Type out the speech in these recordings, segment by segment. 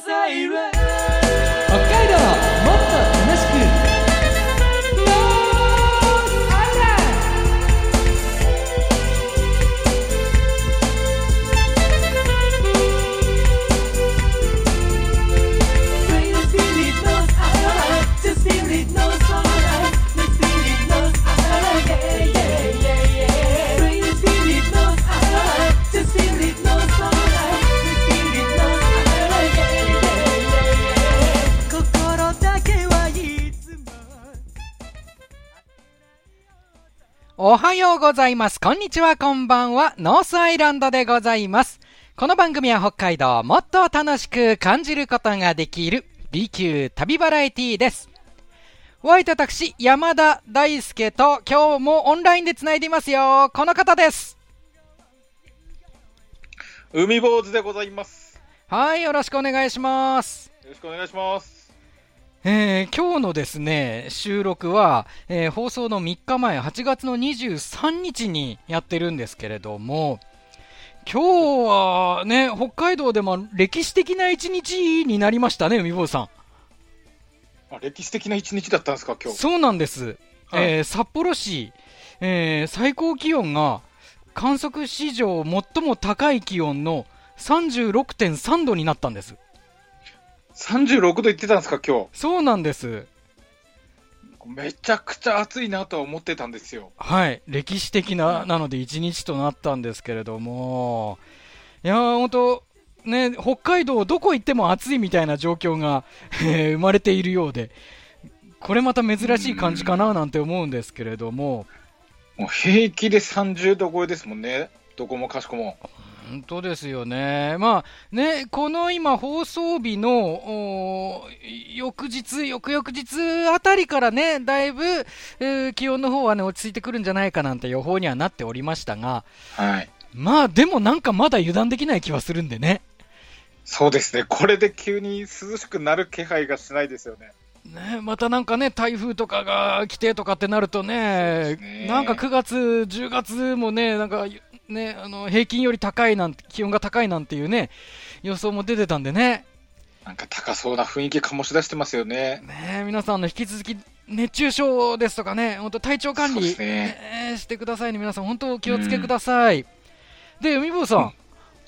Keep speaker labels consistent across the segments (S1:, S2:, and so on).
S1: 北海
S2: おはようございます。こんにちは、こんばんは。ノースアイランドでございます。この番組は北海道をもっと楽しく感じることができる B 級旅バラエティーです。お相手私、山田大輔と今日もオンラインで繋いでいますよ。この方です。
S3: 海坊主でございます。
S2: はい、よろしくお願いします。
S3: よろしくお願いします。
S2: えー今日のですね、収録は、えー放送の3日前、8月の23日にやってるんですけれども、今日はね、北海道でも歴史的な一日になりましたね、海坊主さん。
S3: あ歴史的な一日だったんですか、今日。
S2: そうなんです。
S3: はい
S2: えー札幌市、えー最高気温が観測史上最も高い気温の36.3度になったんです。
S3: 36度言ってたんですか、今
S2: そうなんです。
S3: 日。めちゃくちゃ暑いなとは思ってたんですよ。
S2: はい、歴史的な、なので一日となったんですけれども、いやー、本当ね、北海道どこ行っても暑いみたいな状況が、えー生まれているようで、これまた珍しい感じかななんて思うんですけれども、
S3: もう平気で30度超えですもんね。どこもかしこも。
S2: 本当ですよね。まあね、この今放送日の翌日、翌々日あたりからね、だいぶ、えー気温の方はね、落ち着いてくるんじゃないかなんて予報にはなっておりましたが、
S3: はい。
S2: まあでもなんかまだ油断できない気はするんでね。
S3: そうですね。これで急に涼しくなる気配がしないですよね。
S2: ね、またなんかね、台風とかが来てとかってなるとね、
S3: ね
S2: なんか9月、10月もね、なんかね、あの平均より高いなんて、気温が高いなんていうね、予想も出てたんでね、
S3: なんか高そうな雰囲気醸し出してますよね。
S2: ね皆さんの引き続き熱中症ですとかね、本当体調管理、
S3: ね
S2: ねしてくださいね、皆さん、本当お気をつけください。で、海坊さん、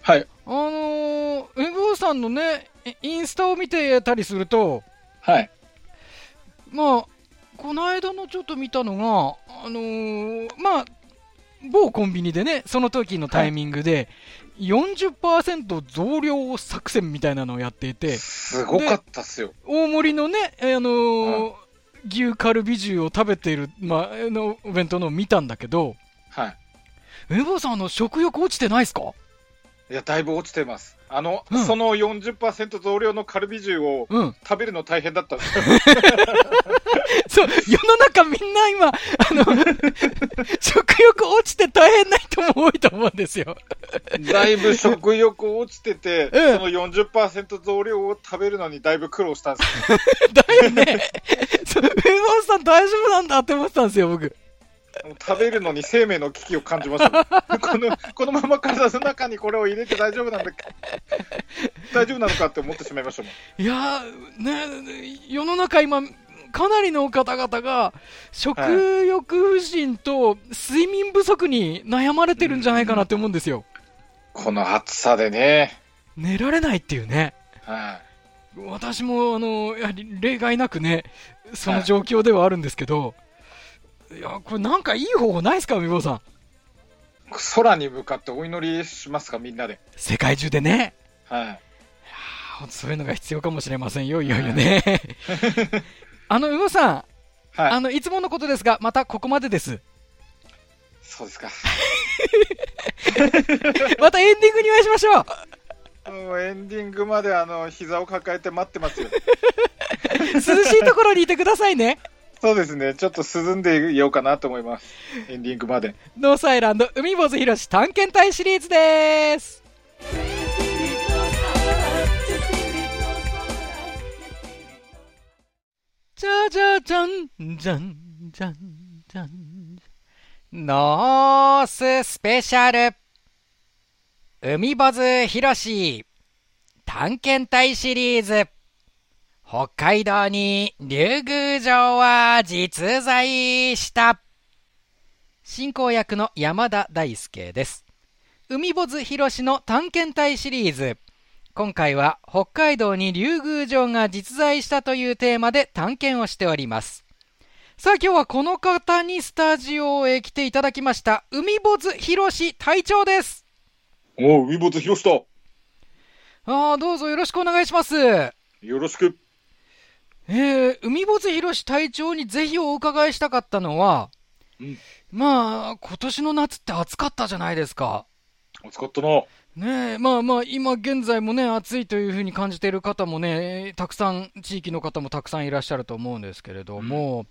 S3: はい。
S2: あのー、海坊さんのね、インスタを見てたりすると、
S3: はい。
S2: まあ、この間のちょっと見たのが、あのーまあ、某コンビニでね、その時のタイミングで、40%増量作戦みたいなのをやっていて、
S3: すごかったっすよ。
S2: 大盛りのね、えーあのー牛カルビ重を食べている、まあ、あのお弁当のを見たんだけど、
S3: はい。
S2: エボさん、あの食欲落ちてないですか？
S3: いや、だいぶ落ちてます。あの、
S2: うん
S3: その40%増量のカルビ重を
S2: うん。
S3: 食べるの大変だったんですよ。
S2: そう、世の中みんな今、あの、食欲落ちて大変な人も多いと思うんですよ。
S3: だいぶ食欲落ちてて、
S2: うん
S3: その40%増量を食べるのにだいぶ苦労したんですよ。
S2: だよね。そう、エボさん大丈夫なんだって思ってたんですよ、僕。
S3: 食べるのに生命の危機を感じました。このこのまま体の中にこれを入れて大丈夫なんだ大丈夫なのかって思ってしまいましたもん。
S2: いやー、ね、世の中今、かなりの方々が、食欲不振と睡眠不足に悩まれてるんじゃないかなって思うんですよ。
S3: この暑さでね。
S2: 寝られないっていうね。
S3: は
S2: 私も、あの、やはり例外なくね、その状況ではあるんですけど、いや、これなんかいい方法ないですか、みぼさん？
S3: い、空に向かってお祈りしますか、みんなで。
S2: 世界中でね。
S3: はい。
S2: あそういうのが必要かもしれませんよ、いよいよね。あの、うごさん、
S3: はい。
S2: あの、いつものことですが、またここまでです。
S3: そうですか。
S2: またエンディングにお会いしましょう。
S3: もうエンディングまであの膝を抱えて待ってますよ。
S2: 涼しいところにいてくださいね。
S3: そうですね。ちょっと涼んでいようかなと思います。エンディングまで。
S2: ノースアイランド海坊主ひろし探検隊シリーズです。じゃじゃじゃん、じゃん、じゃん、じゃん。ノーススペシャル。海坊主ひろし探検隊シリーズ。北海道に竜宮城は実在した。進行役の山田大輔です。海坊主博士の探検隊シリーズ。今回は北海道に竜宮城が実在したというテーマで探検をしております。さあ今日はこの方にスタジオへ来ていただきました。海坊主博士隊長です。
S3: おう、海坊主博士と、
S2: ああ、どうぞよろしくお願いします。
S3: よろしく。
S2: えー、海坊主博士隊長にぜひお伺いしたかったのは、
S3: うん
S2: まあ、今年の夏って暑かったじゃないですか。
S3: 暑かったな。
S2: ねえ、まあまあ、今現在もね、暑いというふうに感じている方もね、たくさん、地域の方もたくさんいらっしゃると思うんですけれども、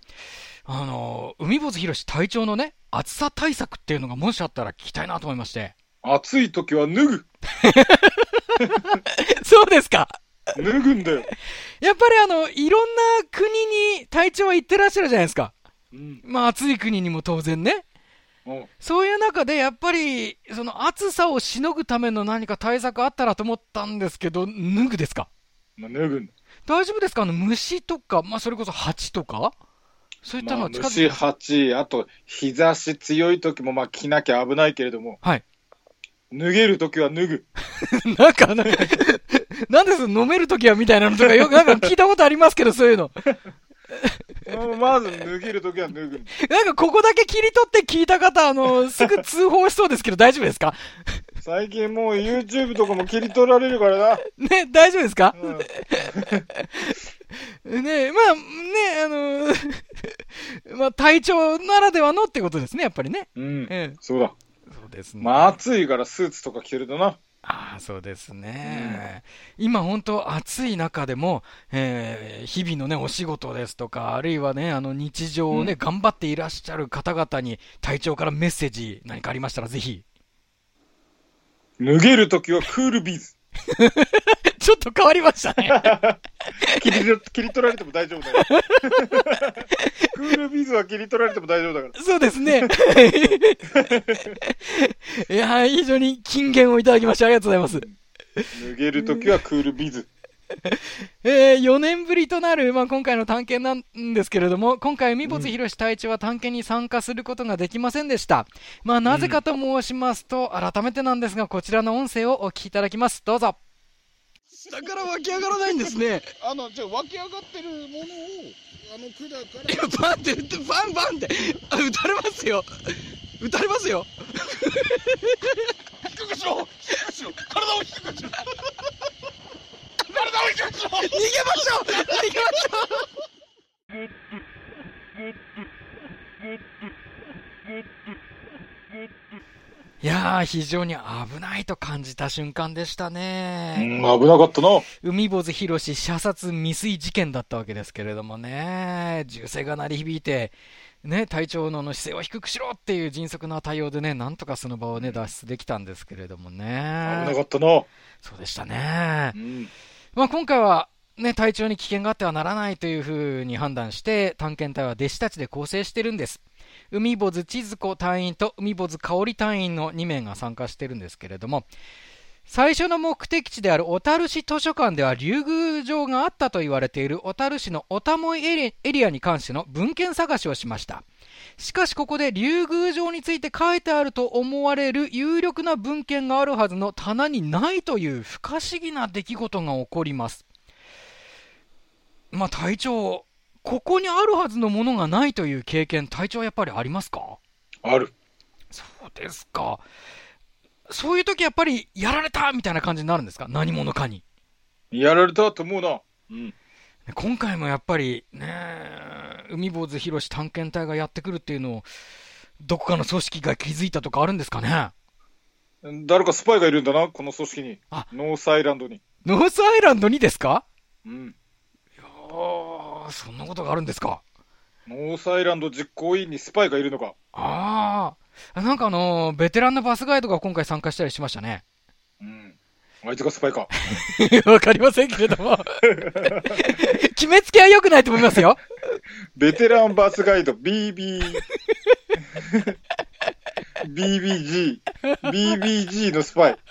S2: あの、海坊主博士隊長のね、暑さ対策っていうのがもしあったら聞きたいなと思いまして。
S3: 暑い時は脱ぐ。
S2: そうですか
S3: 脱ぐんだよ。
S2: やっぱりあの、いろんな国に隊長は行ってらっしゃるじゃないですか。
S3: うん。
S2: まあ暑い国にも当然ね。
S3: うん
S2: そういう中でやっぱり、その暑さをしのぐための何か対策あったらと思ったんですけど、脱ぐですか？
S3: まあ、脱ぐ。
S2: 大丈夫ですか？あの虫とか、まあそれこそ蜂とか？そういったの
S3: まあ、
S2: は近づ
S3: 虫、
S2: いて、
S3: 蜂、あと、日差し強い時も、まあ、着なきゃ危ないけれども、
S2: はい。
S3: 脱げる時は脱ぐ。
S2: なんか、なんか、なんです飲めるときはみたいなのとかよく なんか聞いたことありますけど、そういうの。
S3: うんまず脱げる時は脱ぐ。
S2: なんかここだけ切り取って聞いた方、あの、すぐ通報しそうですけど大丈夫ですか？
S3: 最近もう YouTube とかも切り取られるからな。
S2: ね、大丈夫ですか？
S3: うん
S2: ねまあ、ね、あの、まあ、体調ならではのってことですね、やっぱりね。
S3: うん。
S2: ええ、
S3: そうだ。
S2: そうですね。
S3: まあ、暑いからスーツとか着てるとな。
S2: ああ、そうですね。今本当暑い中でも、えー日々のね、お仕事ですとか、あるいはね、あの日常をね、
S3: うん
S2: 頑張っていらっしゃる方々に、隊長からメッセージ何かありましたらぜひ。
S3: 脱げる時はクールビズ。
S2: ちょっと変わりましたね。
S3: 切り切り取られても大丈夫だよ。クールビズは切り取られても大丈夫だから。
S2: そうですね。いやー、非常に金言をいただきましてありがとうございます。
S3: 脱げる時はクールビズ。
S2: えー、4年ぶりとなる、まあ、今回の探検なんですけれども、今回、海坊主博士隊長は探検に参加することができませんでした。まあ、なぜかと申しますと、改めてなんですが、こちらの音声をお聞きいただきます。どうぞ。だから湧き上がらないんですね。
S4: あの、じゃあ湧き上がってるものを、あの管から。
S2: バンって、バンバンって、あ撃たれますよ。撃たれますよ。
S4: 低くしろ低くしろ体を低くしろ 体を低くしろ
S2: 逃げましょう逃げましょういやー、非常に危ないと感じた瞬間でした
S3: う
S2: ね。
S3: ん、危なかったな。
S2: 海坊主博士射殺未遂事件だったわけですけれどもね、銃声が鳴り響いて、ね、隊長のあの姿勢を低くしろっていう迅速な対応でね、なんとかその場をね、脱出できたんですけれども
S3: 危な
S2: ね。
S3: かったな。
S2: そうでしたね
S3: う。ん。
S2: まあ、今回は、ね、隊長に危険があってはならないというふうに判断して、探検隊は弟子たちで構成してるんです。海坊主千鶴子隊員と海坊主香織隊員の2名が参加してるんですけれども、最初の目的地である小樽市図書館では竜宮城があったと言われている小樽市のおたもいエリアに関しての文献探しをしました。しかしここで竜宮城について書いてあると思われる有力な文献があるはずの棚にないという不可思議な出来事が起こります。まあ隊長、ここにあるはずのものがないという経験、隊長はやっぱりありますか？
S3: ある。
S2: そうですか。そういう時やっぱりやられたみたいな感じになるんですか？何者かに。
S3: やられたと思うな。うん。
S2: 今回もやっぱりね、海坊主博士探検隊がやってくるっていうのを、どこかの組織が気づいたとかあるんですかね？
S3: 誰かスパイがいるんだな、この組織に
S2: あ。
S3: ノースアイランドに。
S2: ノースアイランドにですか？
S3: うん。
S2: そんなことがあるんですか？
S3: ノースアイランド実行委員にスパイがいるのか？
S2: ああ、なんかあのーベテランのバスガイドが今回参加したりしましたね。
S3: うん。あいつがスパイか。
S2: わかりませんけれども。決めつけは良くないと思いますよ。
S3: ベテランバスガイド BB。BBG。BBG のスパイ。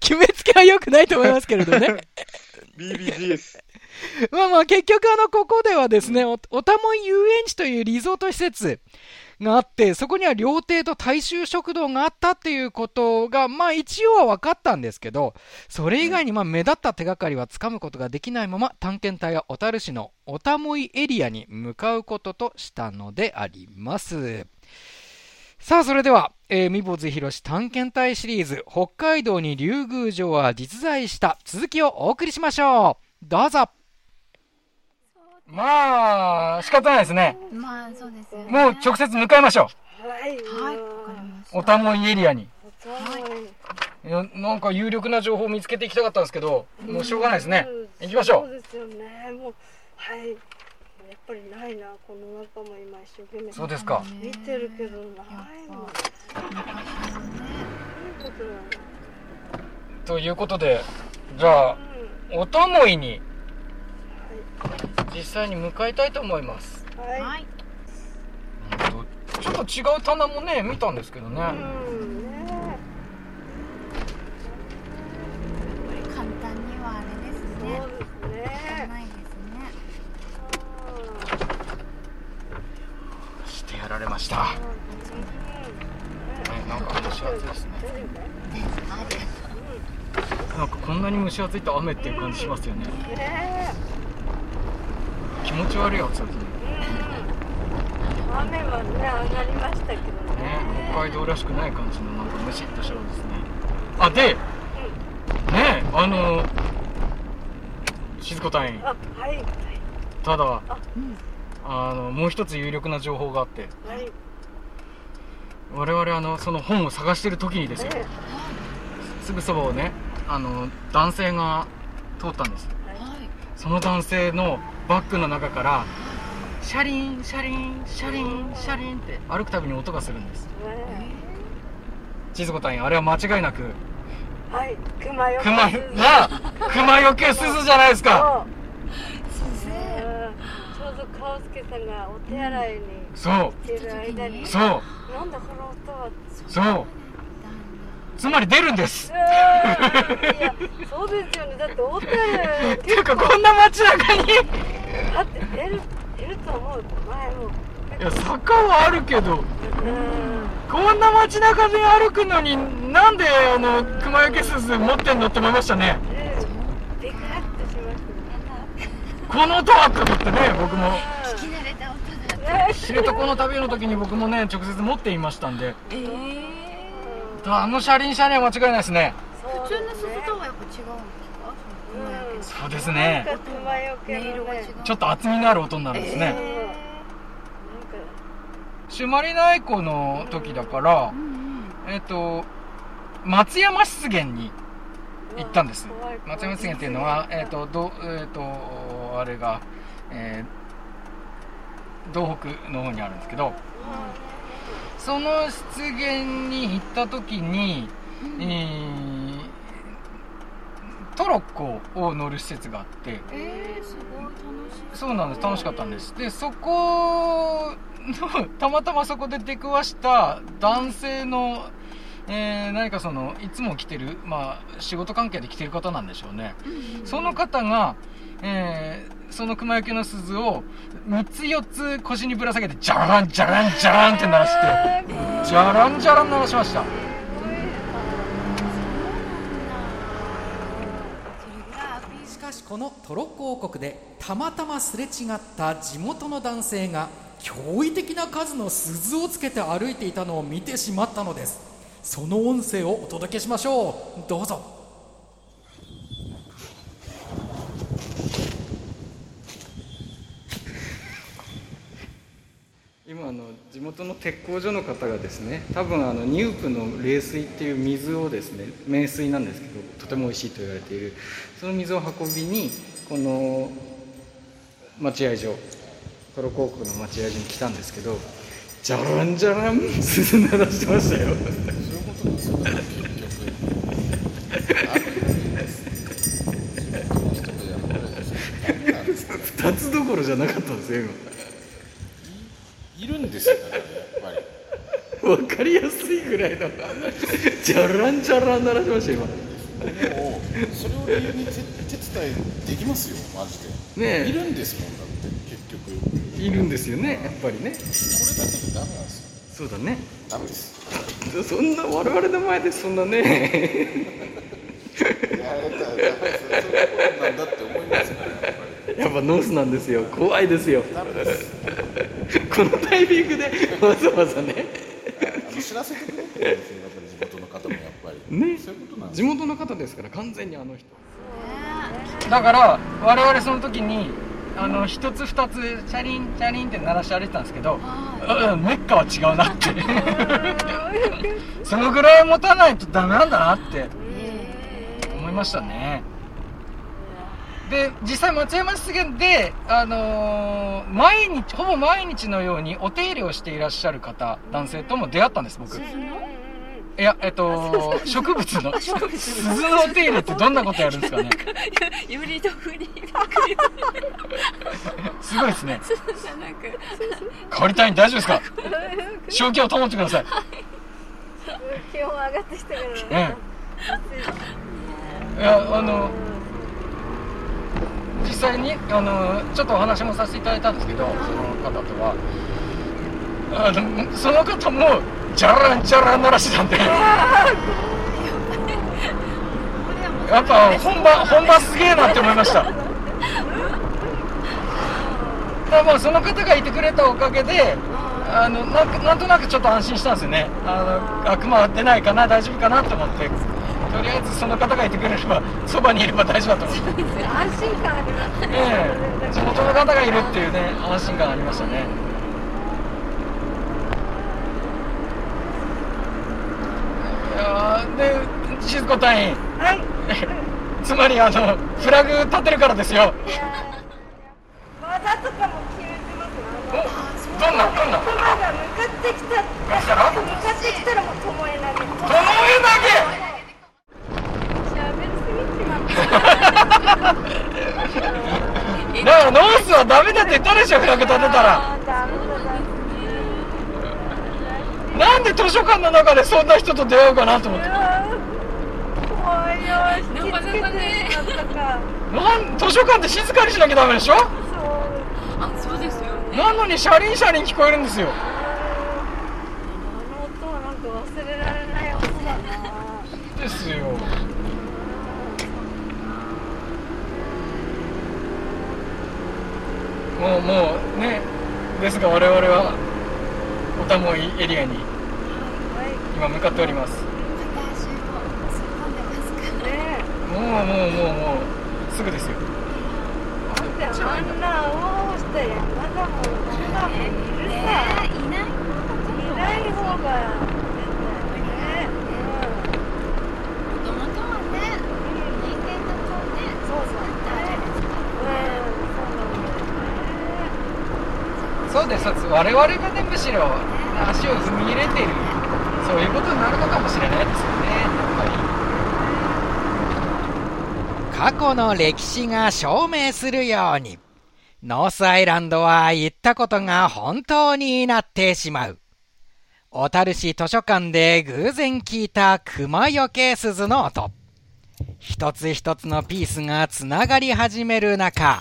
S1: 決めつけは良くないと思いますけれどね。
S3: BBGS。
S1: まあまあ結局あの、ここではですね、お、たもい遊園地というリゾート施設があって、そこには料亭と大衆食堂があったっていうことが、まあ一応は分かったんですけど、それ以外にま目立った手がかりはつかむことができないまま、探検隊は小樽市のおたもいエリアに向かうこととしたのであります。さあ、それでは、えー、みぼずひろし探検隊シリーズ、北海道に竜宮城は実在した続きをお送りしましょう。どうぞ。まあ、仕方ないですね。
S5: まあそうですよね。
S1: もう直接向かいましょ
S5: はい、わかりまし
S1: う。おたもいエリアに。
S5: はい。
S1: なんか有力な情報を見つけていきたかったんですけど、もうしょうがないですね。行きましょ
S6: そうですよね。もう、はい。やっぱりないな、この中も今一生懸命
S1: う。そうですか。
S6: 見てるけど、ないの
S1: ということで、じゃあ、おたもいに実際に向かいたいと思います。
S6: は。い。
S5: はい。
S1: ちょっと違う棚もね、見たんですけどね。
S6: うん、ね
S5: 簡単にはあれですね。
S6: そうですね。
S5: ないですね。
S1: してやられました。ね、なんか蒸し暑いですね。なんかこんなに蒸し暑いと雨っていう感じしますよね。
S6: ね
S1: 気持ち悪い暑さですね。
S6: 雨はね、上がりましたけど
S1: ね、
S6: ね。
S1: 北海道らしくない感じのなんかムシッとしたのですね。あ、で、ね、あの、静子隊員、
S6: あ、はい。はい。
S1: ただ、
S6: あ
S1: あの、もう一つ有力な情報があって、
S6: はい。
S1: 我々あの、その本を探してる時にですよ、
S6: ね
S1: すぐそばをね、あの、男性が通ったんです。
S5: はい。
S1: その男性のバッグの中から、シャリン、シャリン、シャリン、シャリンって歩くたびに音がするんです。
S6: ね
S1: 静子隊員、あれは間違いなく、
S6: はい。熊よけ
S1: 熊、な、熊よけ鈴じゃないですか。
S6: 助さんがお手洗いに
S1: そう、
S6: 行ってる間に、
S1: そう、
S6: なんだこの音は。
S1: そう。つまり出るんです。
S6: いや、そうですよね。だって小樽
S1: ていうか、こんな街中に、い
S6: だって出る出ると思う。前も。
S1: や、坂はあるけど、
S6: うん。
S1: こんな街中で歩くのに、なんで、あの、熊よけ鈴持ってんのって思いましたね。
S6: で、ビカッとしまし
S1: この音はと思ってね、僕も。
S6: た
S5: 聞き慣れた音だ。
S6: ね。ね。
S1: 知床の旅の時に僕もね、直接持っていましたんで、
S5: ええ。
S1: あの車輪車には間違いないですね。
S5: 普通の鈴とはやっぱ違うんですか？そ
S1: うですね。ちょっと厚みのある音になるんですね。朱鞠内湖の時だから。えっ、と、松山湿原に行ったんです松山湿原っていうのは、えっ、と、ど、えっ、と、あれが、えー東北の方にあるんですけど、その湿原に行った時に、えートロッコを乗る施設があって、
S5: ええ、すごい楽しい。
S1: そうなんです。楽しかったんです。でそこのたまたまそこで出くわした男性の、えー何かそのいつも来てるまあ仕事関係で来てる方なんでしょうね。その方が、えーその熊焼けの鈴を3つ4つ腰にぶら下げてジャランジャランジャランって鳴らしてジャランジャラン鳴らしました。
S2: しかしこのトロッコ王国でたまたますれ違った地元の男性が驚異的な数の鈴をつけて歩いていたのを見てしまったのですその音声をお届けしましょう。どうぞ。
S1: 今あの地元の鉄工所の方がですね多分あのニュープの冷水っていう水をですね名水なんですけどとても美味しいと言われている。その水を運びにこの待合所トロ広告の待合所に来たんですけどじゃらんじゃらん 鈴鳴らしてましたよ。二つどころじゃなかったんですよ
S4: いるんですよだからやっぱり。
S1: 今わかりやすいぐらいの。じゃらんじゃらん鳴らしましたよ今
S4: もうそれを理由に手手伝いできますよマジで。
S1: ね
S4: いるんですもんだって結局。
S1: いるんですよねやっぱりね。
S4: れだけでダメなんですよ。
S1: そうだね。
S4: ダメです
S1: そんな我々の前でそんなね。
S4: いやって思いますからやっぱり。
S1: やっぱノースなんですよ。怖いですよ。このタイミングでわざわざね。
S4: 知らせてくれんですよやっぱり地元の方もやっぱり。
S1: ね。
S4: そういうことなんです
S1: 地元の方ですから完全にあの人。だから我々その時にあの一つ二つチャリンチャリンって鳴らして歩いてたんですけど、うん、メッカは違うなって。そのぐらい持たないとダメなんだなって。思いましたね。で実際松山湿原で、あのー毎日ほぼ毎日のようにお手入れをしていらっしゃる方男性とも出会ったんです僕いやえっと 植物の鈴のお手入れってどんなことやるんですかね？
S5: ユリとフリー
S1: すごいですね。
S5: じゃなく
S1: 変わりたいん大丈夫ですか？正気を保ってください。
S6: 気温上がってきたから。
S1: えいやあの実際にあのちょっとお話もさせていただいたんですけどその方とはあのその方もジャランジャラン鳴らしてたんで。やっぱ本場本場すげえなって思いました。だからまあその方がいてくれたおかげであのなんかなんとなくちょっと安心したんですよね。あのあ熊は出ないかな大丈夫かなと思って。とりあえずその方がいてくれればそばにいれば大丈夫だと思って。
S6: 安心感ある
S1: ええ。地元の方がいるっていうね安心感ありましたねいやーで静子隊員。
S6: はい。
S1: つまりあのフラグ立てるからですよ。
S6: 技とかも決めてます
S1: どんなどんな？
S6: 熊が向かってきた。向かってきたらもう巴投げ。
S1: 巴投げだからノースはダメだって言ったでしょフラグ立てたら。
S6: ダメ
S1: なんで図書館の中でそんな人と出会うかなと思って。
S6: だ怖いよ引きつけてしまったか。
S1: なん図書館って静かにしなきゃダメでしょ？
S6: そう
S5: あそうですよね。
S1: なのにシャリンシャリン聞こえるんですよ。
S6: あの音はなんか忘れられない音だな。
S1: ですよ。もうもうねですが我々はおたもいエリアに
S6: はい
S1: 今向かっております。
S5: 私も
S1: うもうもうもうすぐですよ。
S6: だってあんな青をした山だもさ
S5: えいない
S6: いなそう
S1: です。我々がねむしろ足を踏み入れているそういうことになるのかもしれないですよねやっぱり過去の歴史が証明するように。ノースアイランドは行ったことが本当になってしまう。小樽市図書館で偶然聞いた熊よけ鈴の音。一つ一つのピースがつながり始める中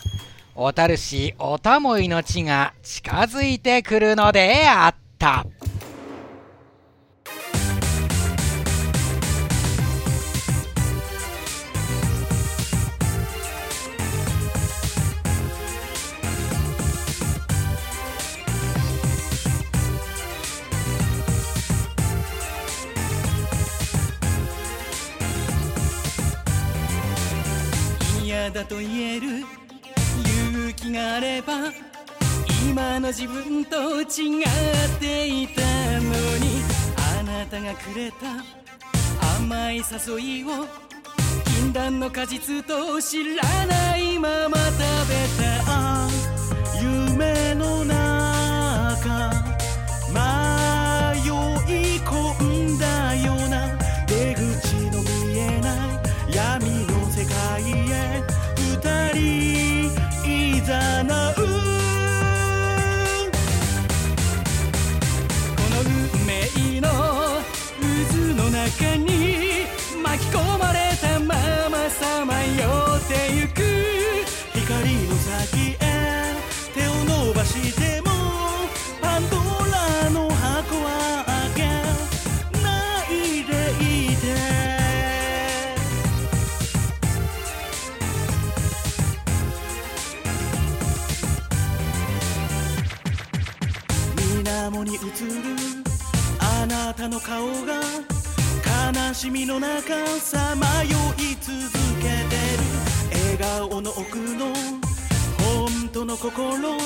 S1: 小樽市おたもいの地が近づいてくるのであった。
S7: だと言える。勇気があれば今の自分と違っていたのに。あなたがくれた甘い誘いを禁断の果実と知らないまま食べた。夢の中迷い込んだような奥の本当の心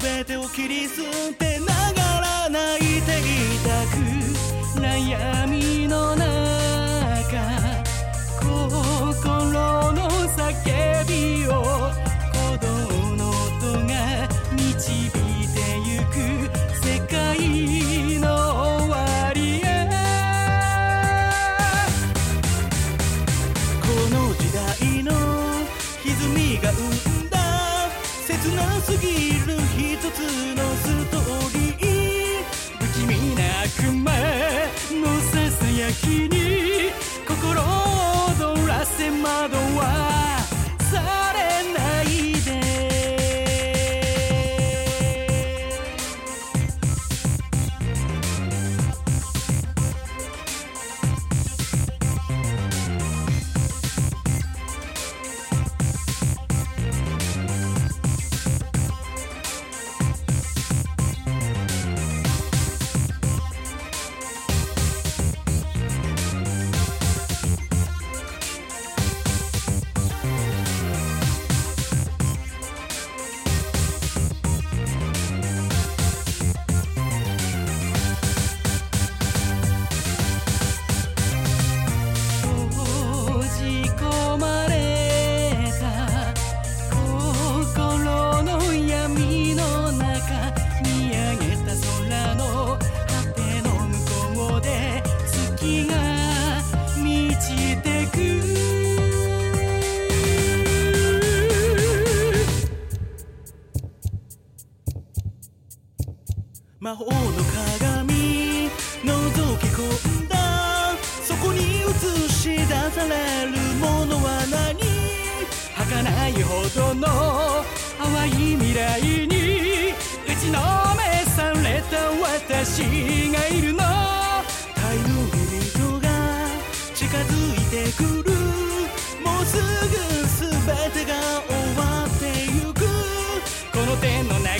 S7: 全てを切り捨てながら泣いていたく悩みの中心の叫びすぎる一つのストーリー。不気味な悪魔のささやきに心を躍らせ惑わ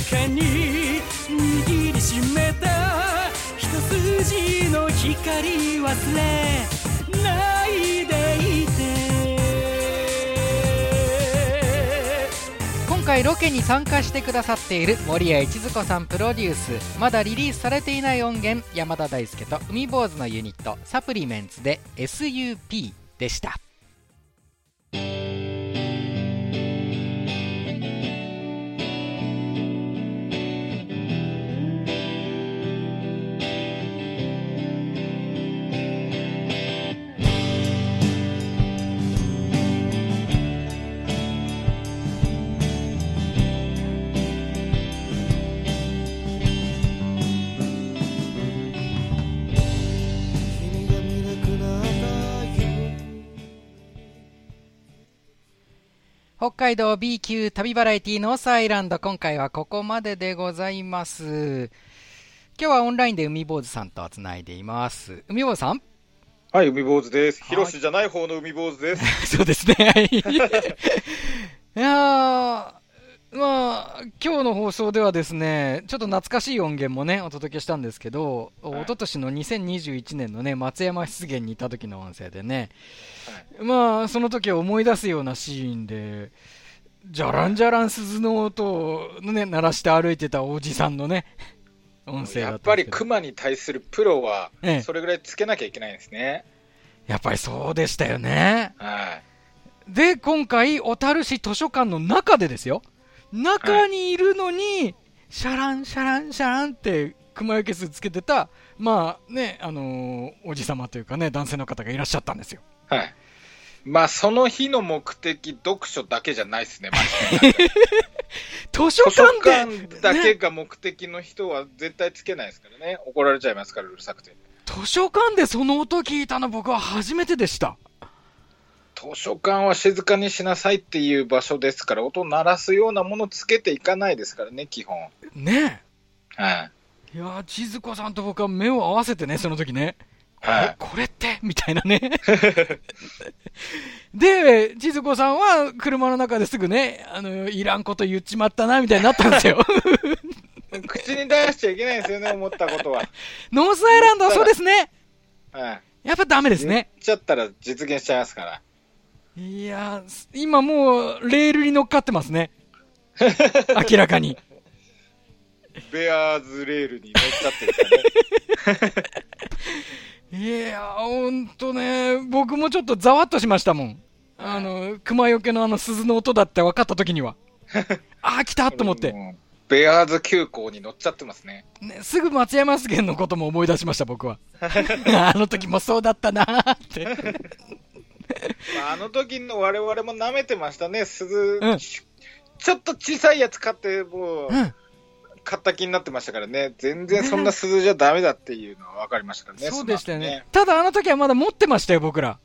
S7: 手の中に握りしめた一筋の光忘れないでいて。
S2: 今回ロケに参加してくださっている森谷一子さんプロデュース。まだリリースされていない音源山田大輔と海坊主のユニットサプリメンツで SUP でした。北海道 B 級旅バラエティノースアイランド今回はここまででございます今日はオンラインで海坊主さんとつないでいます海坊主さん？
S3: はい、海坊主です。
S2: はい
S3: ヒロシじゃない方の海坊主です。
S2: そうですね。はい。いやー、まあ、今日の放送ではですね、ちょっと懐かしい音源もね、お届けしたんですけど、
S3: はい
S2: 一昨年の2021年のね、松山湿原にいた時の音声でね、まあ、その時を思い出すようなシーンで、じゃらんじゃらん鈴の音をね、鳴らして歩いてたおじさんのね、音声だ
S3: やっぱり熊に対するプロは
S2: ええ、
S3: それぐらいつけなきゃいけないんですね。
S2: やっぱりそうでしたよね。
S3: はい。
S2: で、今回、小樽市図書館の中でですよ。中にいるのに、シャラン、シャラン、シャランって、熊よけ鈴つけてた、まあね、あのーおじさまというかね、男性の方がいらっしゃったんですよ。
S3: はい。まあ、その日の目的、読書だけじゃないですね、
S2: 図書
S3: 図書
S2: 館で、
S3: 館だけが目的の人は絶対つけないですからね。怒られちゃいますから、うるさくて。
S2: 図書館でその音聞いたの僕は初めてでした。
S3: 図書館は静かにしなさいっていう場所ですから、音鳴らすようなものつけていかないですからね、基本。
S2: ね
S3: はい。
S2: え。いやー、千鶴子さんと僕は目を合わせてね、その時ね。
S3: はい
S2: えこれって？みたいなね。で、千鶴子さんは車の中ですぐね、あの、いらんこと言っちまったな、みたいになったんですよ。
S3: 口に出しちゃいけないんですよね、思ったことは。
S2: ノースアイランドはそうですね。
S3: はい。
S2: やっぱダメですね。
S3: 言っちゃったら実現しちゃいますから。
S2: いや今もう、レールに乗っかってますね。明らかに。
S3: ベアーズレールに乗っちゃってるからね。
S2: いやー、ほんとね、僕もちょっとざわっとしましたもん。あの、熊よけのあの鈴の音だって分かった時には。あー、来たと思って。
S3: ベアーズ急行に乗っちゃってますね。
S2: ね、すぐ松山スゲンのことも思い出しました、僕は。あの時もそうだったなーって。
S3: まあ、あの時の我々も舐めてましたね、鈴、
S2: うん
S3: ちちょっと小さいやつ買って、もう、
S2: うん。
S3: 買った気になってましたからね、全然そんな鈴じゃダメだっていうのは分かりましたからね、
S2: そうでしたよね
S3: そ。
S2: ただあの時はまだ持ってましたよ、僕ら。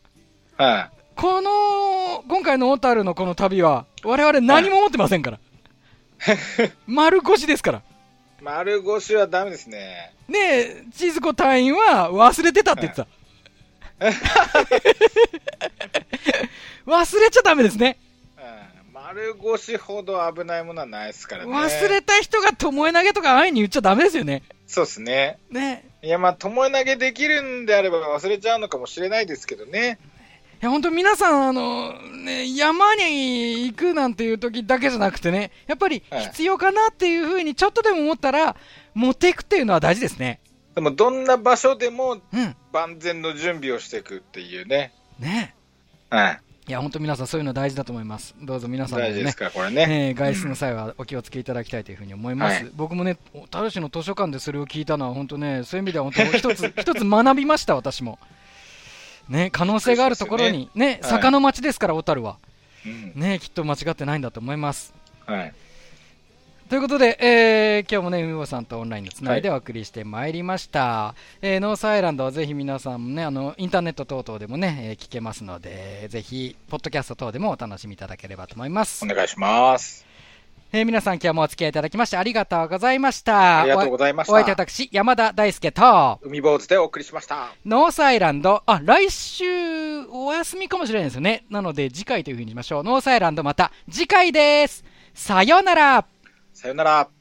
S3: はい。
S2: この、今回の小樽のこの旅は、我々何も持ってませんから。丸腰ですから。
S3: 丸腰はダメですね。
S2: ねえ、千鶴子隊員は忘れてたって言ってた。忘れちゃダメですね。
S3: うん、丸腰ほど危ないものはないですからね。
S2: 忘れた人が巴投げとか安易に言っちゃダメですよね。
S3: そうですね。
S2: ね
S3: いや、まあ、巴投げできるんであれば忘れちゃうのかもしれないですけどね。
S2: いや、本当皆さん、あの、ね、山に行くなんていう時だけじゃなくてね、やっぱり
S3: はい
S2: 必要かなっていうふうにちょっとでも思ったら、持っていくっていうのは大事ですね。
S3: でも、どんな場所でも
S2: うん。
S3: 万全の準備をしていくっていうね。
S2: ね
S3: はい。
S2: いや、本当皆さんそういうの大事だと思います。どうぞ皆さんもね
S3: 大事です、から、これね。
S2: えー外出の際はお気をつけいただきたいというふうに思います。
S3: はい
S2: 僕もね、小樽市の図書館でそれを聞いたのは本当ね、そういう意味では本当 一つ、一つ学びました、私も。ね、可能性があるところに、ね、
S3: はい
S2: 坂の町ですから、小樽は。
S3: うん。
S2: ね、きっと間違ってないんだと思います。
S3: はい。
S2: ということで、えー今日もね、海坊さんとオンラインでつないでお送りしてまいりました。えーノースアイランドはぜひ皆さんもね、あの、インターネット等々でもね、えー聞けますので、ぜひ、ポッドキャスト等でもお楽しみいただければと思います
S3: お。願いします。
S2: えー皆さん今日もお付き合いいただきましてありがとうございました。
S3: ありがとうございました
S2: おお相手は私、山田大輔と、
S3: 海坊主でお送りしました。
S2: ノースアイランド、あ、来週お休みかもしれないですよね。なので次回というふうにしましょう。ノースアイランドまた次回です。さようなら。
S3: さよなら。